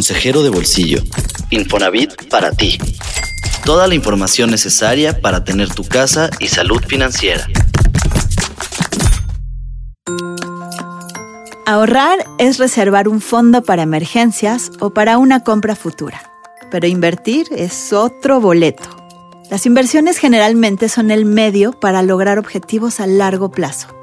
consejero de bolsillo. Infonavit para ti. Toda la información necesaria para tener tu casa y salud financiera. Ahorrar es reservar un fondo para emergencias o para una compra futura. Pero invertir es otro boleto. Las inversiones generalmente son el medio para lograr objetivos a largo plazo.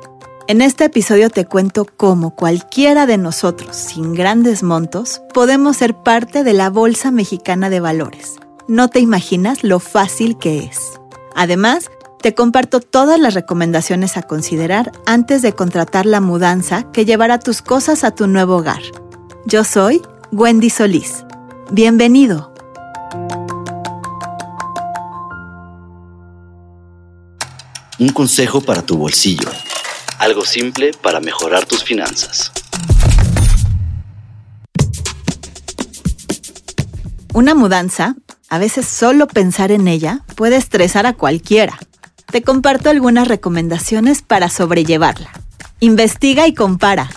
En este episodio te cuento cómo cualquiera de nosotros, sin grandes montos, podemos ser parte de la Bolsa Mexicana de Valores. No te imaginas lo fácil que es. Además, te comparto todas las recomendaciones a considerar antes de contratar la mudanza que llevará tus cosas a tu nuevo hogar. Yo soy Wendy Solís. Bienvenido. Un consejo para tu bolsillo. Algo simple para mejorar tus finanzas. Una mudanza, a veces solo pensar en ella, puede estresar a cualquiera. Te comparto algunas recomendaciones para sobrellevarla. Investiga y compara.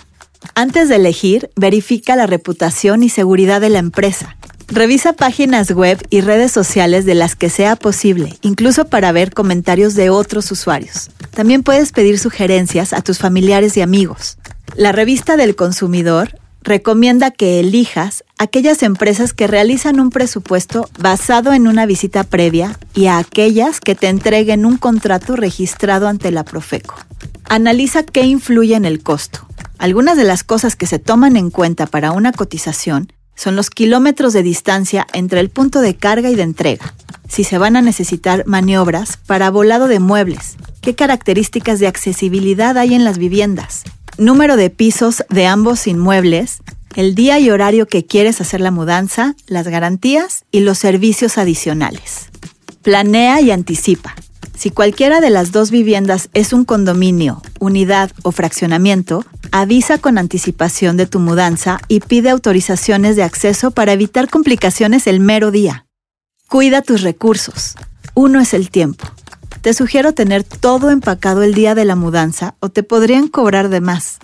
Antes de elegir, verifica la reputación y seguridad de la empresa. Revisa páginas web y redes sociales de las que sea posible, incluso para ver comentarios de otros usuarios. También puedes pedir sugerencias a tus familiares y amigos. La revista del consumidor recomienda que elijas aquellas empresas que realizan un presupuesto basado en una visita previa y a aquellas que te entreguen un contrato registrado ante la Profeco. Analiza qué influye en el costo. Algunas de las cosas que se toman en cuenta para una cotización son los kilómetros de distancia entre el punto de carga y de entrega, si se van a necesitar maniobras para volado de muebles, qué características de accesibilidad hay en las viviendas, número de pisos de ambos inmuebles, el día y horario que quieres hacer la mudanza, las garantías y los servicios adicionales. Planea y anticipa. Si cualquiera de las dos viviendas es un condominio, unidad o fraccionamiento, avisa con anticipación de tu mudanza y pide autorizaciones de acceso para evitar complicaciones el mero día. Cuida tus recursos. Uno es el tiempo. Te sugiero tener todo empacado el día de la mudanza o te podrían cobrar de más.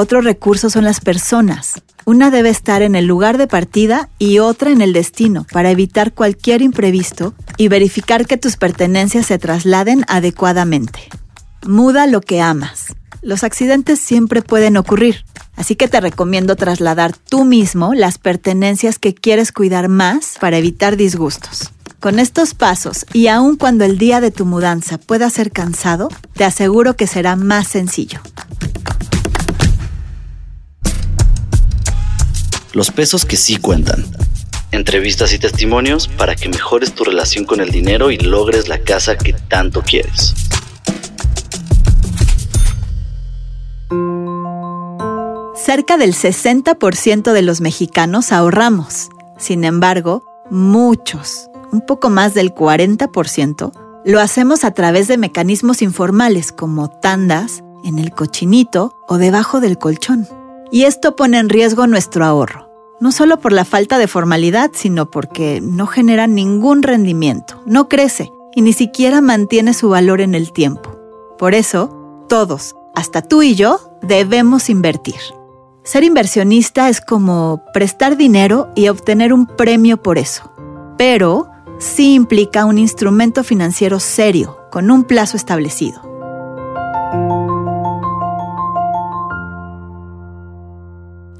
Otro recurso son las personas. Una debe estar en el lugar de partida y otra en el destino para evitar cualquier imprevisto y verificar que tus pertenencias se trasladen adecuadamente. Muda lo que amas. Los accidentes siempre pueden ocurrir, así que te recomiendo trasladar tú mismo las pertenencias que quieres cuidar más para evitar disgustos. Con estos pasos, y aun cuando el día de tu mudanza pueda ser cansado, te aseguro que será más sencillo. Los pesos que sí cuentan. Entrevistas y testimonios para que mejores tu relación con el dinero y logres la casa que tanto quieres. Cerca del 60% de los mexicanos ahorramos. Sin embargo, muchos, un poco más del 40%, lo hacemos a través de mecanismos informales como tandas, en el cochinito o debajo del colchón. Y esto pone en riesgo nuestro ahorro, no solo por la falta de formalidad, sino porque no genera ningún rendimiento, no crece y ni siquiera mantiene su valor en el tiempo. Por eso, todos, hasta tú y yo, debemos invertir. Ser inversionista es como prestar dinero y obtener un premio por eso, pero sí implica un instrumento financiero serio, con un plazo establecido.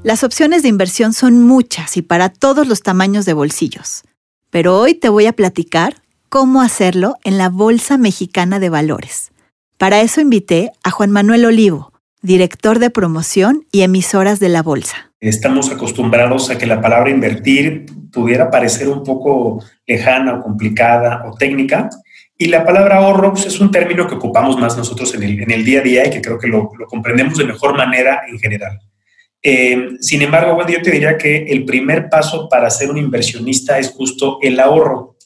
Las opciones de inversión son muchas y para todos los tamaños de bolsillos, pero hoy te voy a platicar cómo hacerlo en la Bolsa Mexicana de Valores. Para eso invité a Juan Manuel Olivo, director de promoción y emisoras de la Bolsa. Estamos acostumbrados a que la palabra invertir pudiera parecer un poco lejana o complicada o técnica, y la palabra ahorro pues, es un término que ocupamos más nosotros en el, día a día y que creo que lo, lo comprendemos de mejor manera en general. Eh, sin embargo, bueno, yo te diría que el primer paso para ser un inversionista es justo el ahorro,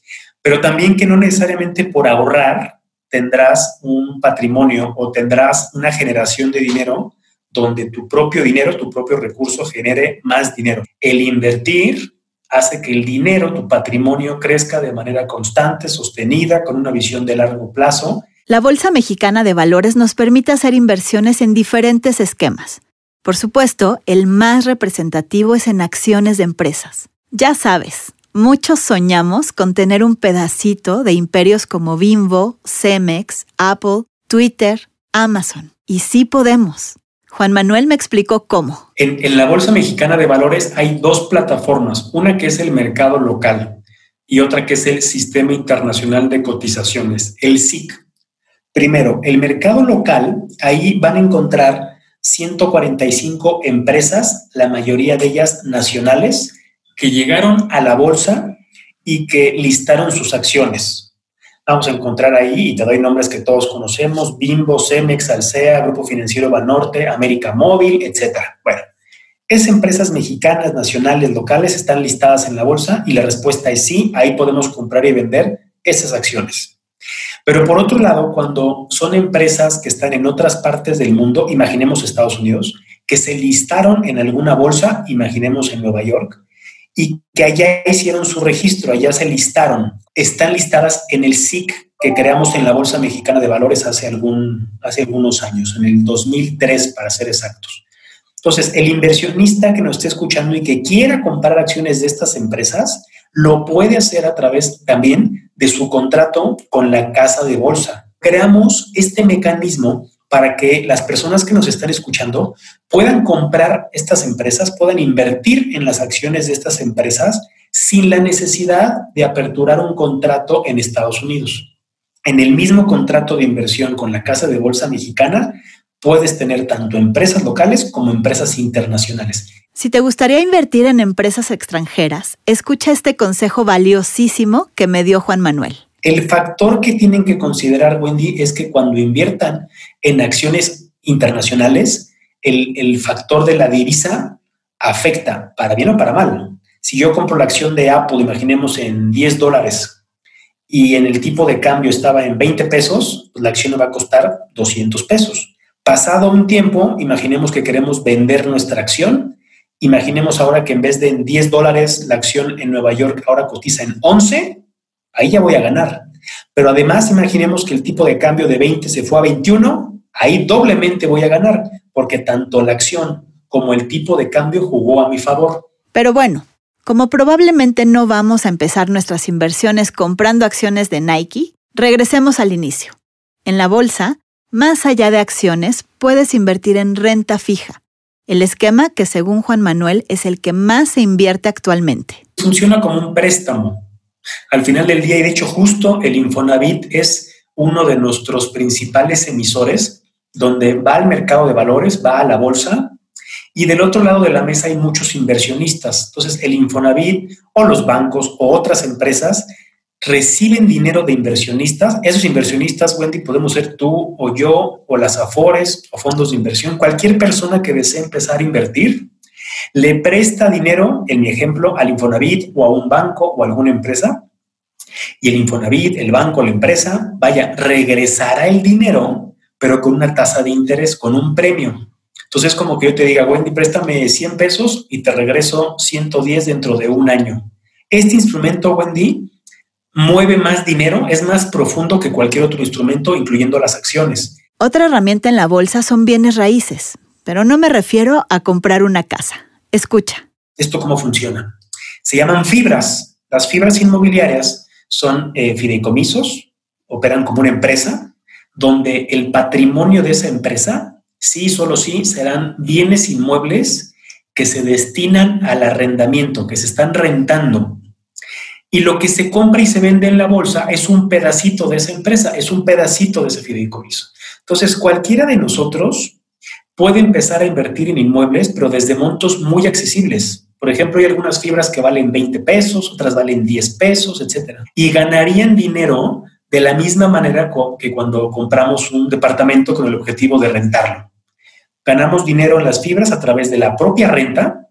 pero también que no necesariamente por ahorrar tendrás un patrimonio o tendrás una generación de dinero donde tu propio dinero, tu propio recurso genere más dinero. El invertir hace que el dinero, tu patrimonio, crezca de manera constante, sostenida, con una visión de largo plazo. La Bolsa Mexicana de Valores nos permite hacer inversiones en diferentes esquemas por supuesto, el más representativo es en acciones de empresas. Ya sabes, muchos soñamos con tener un pedacito de imperios como Bimbo, Cemex, Apple, Twitter, Amazon. Y sí podemos. Juan Manuel me explicó cómo. En, la Bolsa Mexicana de Valores hay dos plataformas, una que es el mercado local y otra que es el Sistema Internacional de Cotizaciones, el SIC. Primero, el mercado local, ahí van a encontrar 145 empresas, la mayoría de ellas nacionales, que llegaron a la bolsa y que listaron sus acciones vamos a encontrar ahí, y te doy nombres que todos conocemos, Bimbo, Cemex, Alsea, Grupo Financiero Banorte, América Móvil, etcétera. Bueno, esas empresas mexicanas, nacionales, locales están listadas en la bolsa y la respuesta es sí, ahí podemos comprar y vender esas acciones. Pero por otro lado, cuando son empresas que están en otras partes del mundo, imaginemos Estados Unidos, que se listaron en alguna bolsa, imaginemos en Nueva York, y que allá hicieron su registro, allá se listaron. Están listadas en el SIC que creamos en la Bolsa Mexicana de Valores hace, algún, hace algunos años, en el 2003 para ser exactos. Entonces, el inversionista que nos esté escuchando y que quiera comprar acciones de estas empresas, lo puede hacer a través también de su contrato con la casa de bolsa. Creamos este mecanismo para que las personas que nos están escuchando puedan comprar estas empresas, puedan invertir en las acciones de estas empresas sin la necesidad de aperturar un contrato en Estados Unidos. En el mismo contrato de inversión con la Casa de Bolsa Mexicana, puedes tener tanto empresas locales como empresas internacionales. Si te gustaría invertir en empresas extranjeras, escucha este consejo valiosísimo que me dio Juan Manuel. El factor que tienen que considerar, Wendy, es que cuando inviertan en acciones internacionales, el, factor de la divisa afecta, para bien o para mal. Si yo compro la acción de Apple, imaginemos en 10 dólares, y en el tipo de cambio estaba en 20 pesos, pues la acción me va a costar 200 pesos. Pasado un tiempo, imaginemos que queremos vender nuestra acción. Imaginemos ahora que en vez de en 10 dólares, la acción en Nueva York ahora cotiza en 11 ahí ya voy a ganar. Pero además, imaginemos que el tipo de cambio de 20 se fue a 21, ahí doblemente voy a ganar, porque tanto la acción como el tipo de cambio jugó a mi favor. Pero bueno, como probablemente no vamos a empezar nuestras inversiones comprando acciones de Nike, regresemos al inicio. En la bolsa, más allá de acciones, puedes invertir en renta fija, el esquema que según Juan Manuel es el que más se invierte actualmente. Funciona como un préstamo al final del día, y de hecho justo el Infonavit es uno de nuestros principales emisores, donde va al mercado de valores, va a la bolsa, y del otro lado de la mesa hay muchos inversionistas. Entonces, el Infonavit o los bancos o otras empresas reciben dinero de inversionistas. Esos inversionistas, Wendy, podemos ser tú o yo o las Afores o fondos de inversión, cualquier persona que desee empezar a invertir le presta dinero, en mi ejemplo, al Infonavit o a un banco o a alguna empresa, y el Infonavit, el banco, la empresa, vaya, regresará el dinero, pero con una tasa de interés, con un premio. Entonces, es como que yo te diga, Wendy, préstame 100 pesos y te regreso 110 dentro de un año. Este instrumento, Wendy, mueve más dinero, es más profundo que cualquier otro instrumento, incluyendo las acciones. Otra herramienta en la bolsa son bienes raíces, pero no me refiero a comprar una casa. Escucha. ¿Esto cómo funciona? Se llaman fibras. Las fibras inmobiliarias son eh, fideicomisos, operan como una empresa, donde el patrimonio de esa empresa, sí, solo sí, serán bienes inmuebles que se destinan al arrendamiento, que se están rentando. Y lo que se compra y se vende en la bolsa es un pedacito de esa empresa, es un pedacito de ese fideicomiso. Entonces, cualquiera de nosotros puede empezar a invertir en inmuebles, pero desde montos muy accesibles. Por ejemplo, hay algunas fibras que valen 20 pesos, otras valen 10 pesos, etc. Y ganarían dinero de la misma manera que cuando compramos un departamento con el objetivo de rentarlo. Ganamos dinero en las fibras a través de la propia renta.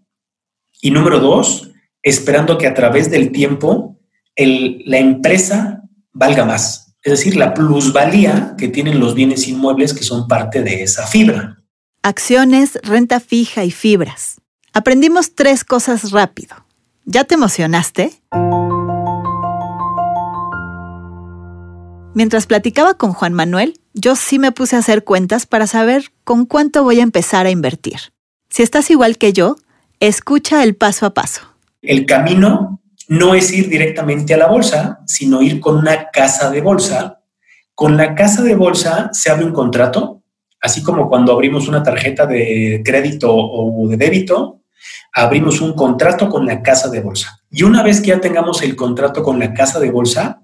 Y número dos, esperando que a través del tiempo la empresa valga más. Es decir, la plusvalía que tienen los bienes inmuebles que son parte de esa fibra acciones, renta fija y fibras. Aprendimos tres cosas rápido. ¿Ya te emocionaste? Mientras platicaba con Juan Manuel, yo sí me puse a hacer cuentas para saber con cuánto voy a empezar a invertir. Si estás igual que yo, escucha el paso a paso. El camino no es ir directamente a la bolsa, sino ir con una casa de bolsa. Con la casa de bolsa se abre un contrato, así como cuando abrimos una tarjeta de crédito o de débito, abrimos un contrato con la casa de bolsa. Y una vez que ya tengamos el contrato con la casa de bolsa,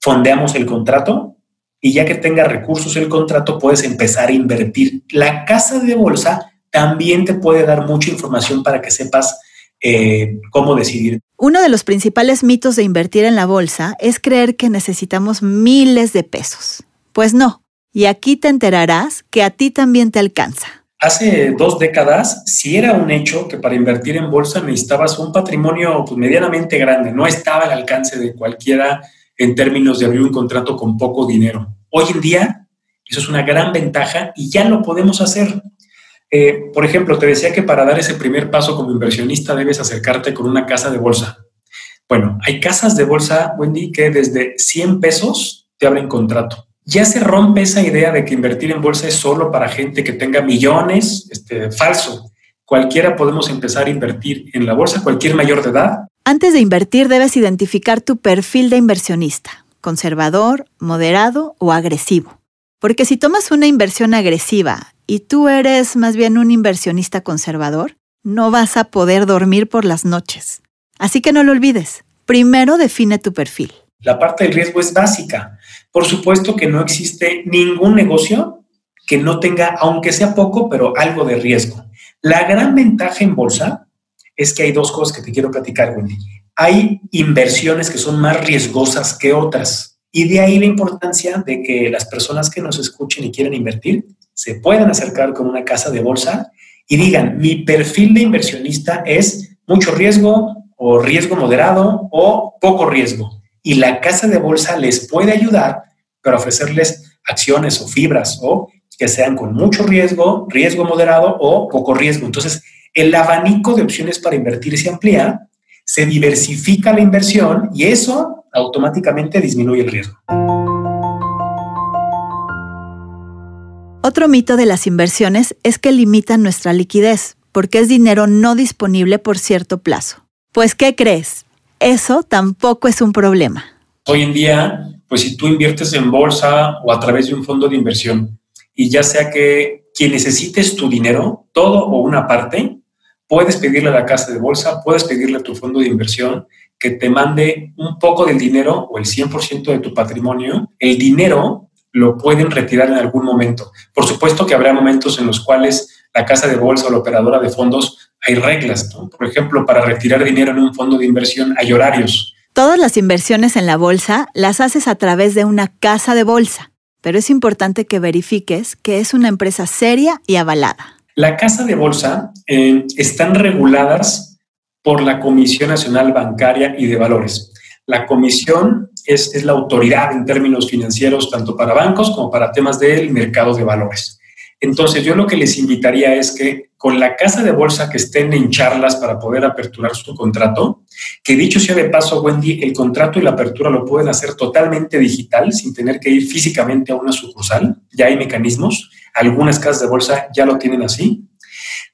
fondeamos el contrato y ya que tenga recursos el contrato, puedes empezar a invertir. La casa de bolsa también te puede dar mucha información para que sepas eh, cómo decidir. Uno de los principales mitos de invertir en la bolsa es creer que necesitamos miles de pesos. Pues no, y aquí te enterarás que a ti también te alcanza. Hace dos décadas, si era un hecho que para invertir en bolsa necesitabas un patrimonio pues, medianamente grande, no estaba al alcance de cualquiera en términos de abrir un contrato con poco dinero. Hoy en día, eso es una gran ventaja y ya lo podemos hacer. Eh, por ejemplo, te decía que para dar ese primer paso como inversionista debes acercarte con una casa de bolsa. Bueno, hay casas de bolsa, Wendy, que desde 100 pesos te abren contrato ya se rompe esa idea de que invertir en bolsa es solo para gente que tenga millones, este, falso. Cualquiera podemos empezar a invertir en la bolsa, cualquier mayor de edad. Antes de invertir debes identificar tu perfil de inversionista, conservador, moderado o agresivo. Porque si tomas una inversión agresiva y tú eres más bien un inversionista conservador, no vas a poder dormir por las noches. Así que no lo olvides. Primero define tu perfil. La parte del riesgo es básica. Por supuesto que no existe ningún negocio que no tenga, aunque sea poco, pero algo de riesgo. La gran ventaja en bolsa es que hay dos cosas que te quiero platicar, Wendy. Hay inversiones que son más riesgosas que otras. Y de ahí la importancia de que las personas que nos escuchen y quieren invertir se puedan acercar con una casa de bolsa y digan, mi perfil de inversionista es mucho riesgo o riesgo moderado o poco riesgo y la casa de bolsa les puede ayudar para ofrecerles acciones o fibras o que sean con mucho riesgo, riesgo moderado o poco riesgo. Entonces, el abanico de opciones para invertir se amplía, se diversifica la inversión y eso automáticamente disminuye el riesgo. Otro mito de las inversiones es que limitan nuestra liquidez, porque es dinero no disponible por cierto plazo. Pues, ¿qué crees? eso tampoco es un problema. Hoy en día, pues si tú inviertes en bolsa o a través de un fondo de inversión, y ya sea que quien necesites tu dinero, todo o una parte, puedes pedirle a la casa de bolsa, puedes pedirle a tu fondo de inversión que te mande un poco del dinero o el 100% de tu patrimonio. El dinero lo pueden retirar en algún momento. Por supuesto que habrá momentos en los cuales la casa de bolsa o la operadora de fondos hay reglas. Por ejemplo, para retirar dinero en un fondo de inversión hay horarios. Todas las inversiones en la bolsa las haces a través de una casa de bolsa, pero es importante que verifiques que es una empresa seria y avalada. La casa de bolsa eh, están reguladas por la Comisión Nacional Bancaria y de Valores. La comisión es, la autoridad en términos financieros tanto para bancos como para temas del mercado de valores. Entonces, yo lo que les invitaría es que con la casa de bolsa que estén en charlas para poder aperturar su contrato, que dicho sea de paso, Wendy, el contrato y la apertura lo pueden hacer totalmente digital, sin tener que ir físicamente a una sucursal. Ya hay mecanismos. Algunas casas de bolsa ya lo tienen así.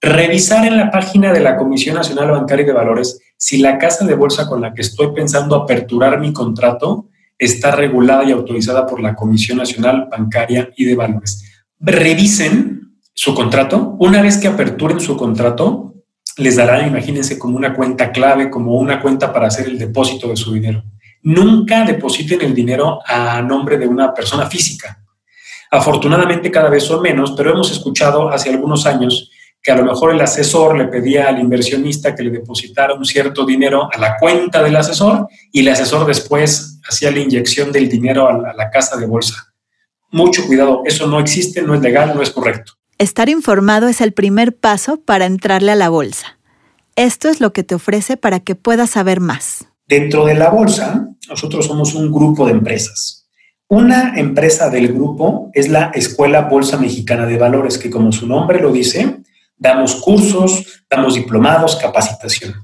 Revisar en la página de la Comisión Nacional Bancaria de Valores si la casa de bolsa con la que estoy pensando aperturar mi contrato está regulada y autorizada por la Comisión Nacional Bancaria y de Valores revisen su contrato. Una vez que aperturen su contrato, les darán, imagínense, como una cuenta clave, como una cuenta para hacer el depósito de su dinero. Nunca depositen el dinero a nombre de una persona física. Afortunadamente cada vez son menos, pero hemos escuchado hace algunos años que a lo mejor el asesor le pedía al inversionista que le depositara un cierto dinero a la cuenta del asesor y el asesor después hacía la inyección del dinero a la casa de bolsa mucho cuidado, eso no existe, no es legal, no es correcto. Estar informado es el primer paso para entrarle a la bolsa. Esto es lo que te ofrece para que puedas saber más. Dentro de la bolsa, nosotros somos un grupo de empresas. Una empresa del grupo es la Escuela Bolsa Mexicana de Valores, que como su nombre lo dice, damos cursos, damos diplomados, capacitación.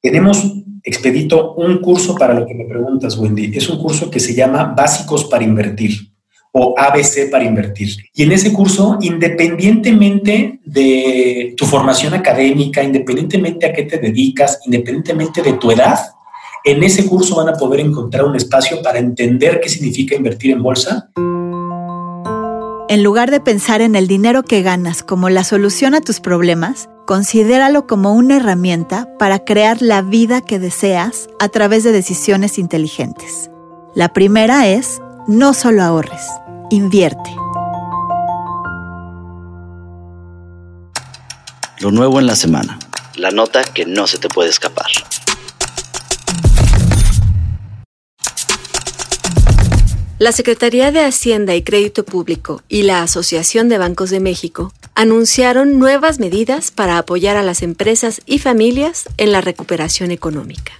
Tenemos expedito un curso para lo que me preguntas, Wendy. Es un curso que se llama Básicos para Invertir o ABC para invertir. Y en ese curso, independientemente de tu formación académica, independientemente a qué te dedicas, independientemente de tu edad, en ese curso van a poder encontrar un espacio para entender qué significa invertir en bolsa. En lugar de pensar en el dinero que ganas como la solución a tus problemas, considéralo como una herramienta para crear la vida que deseas a través de decisiones inteligentes. La primera es, no solo ahorres, invierte. Lo nuevo en la semana. La nota que no se te puede escapar. La Secretaría de Hacienda y Crédito Público y la Asociación de Bancos de México anunciaron nuevas medidas para apoyar a las empresas y familias en la recuperación económica.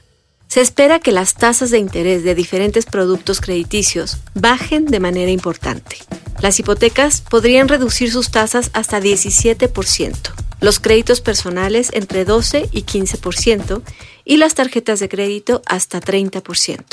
Se espera que las tasas de interés de diferentes productos crediticios bajen de manera importante. Las hipotecas podrían reducir sus tasas hasta 17%, los créditos personales entre 12 y 15% y las tarjetas de crédito hasta 30%.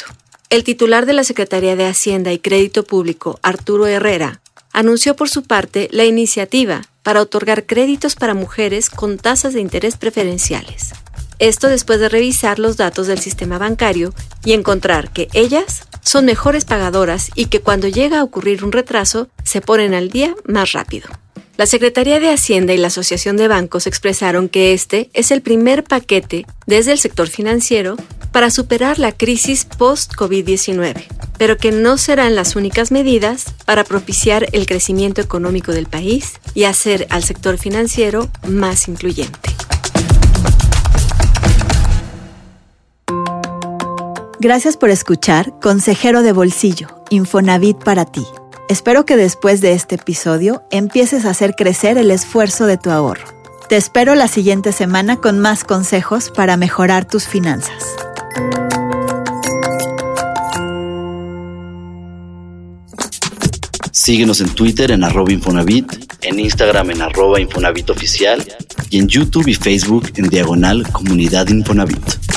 El titular de la Secretaría de Hacienda y Crédito Público, Arturo Herrera, anunció por su parte la iniciativa para otorgar créditos para mujeres con tasas de interés preferenciales. Esto después de revisar los datos del sistema bancario y encontrar que ellas son mejores pagadoras y que cuando llega a ocurrir un retraso se ponen al día más rápido. La Secretaría de Hacienda y la Asociación de Bancos expresaron que este es el primer paquete desde el sector financiero para superar la crisis post-COVID-19, pero que no serán las únicas medidas para propiciar el crecimiento económico del país y hacer al sector financiero más incluyente. Gracias por escuchar Consejero de Bolsillo, Infonavit para ti. Espero que después de este episodio empieces a hacer crecer el esfuerzo de tu ahorro. Te espero la siguiente semana con más consejos para mejorar tus finanzas. Síguenos en Twitter en arroba Infonavit, en Instagram en arroba y en YouTube y Facebook en diagonal Comunidad Infonavit.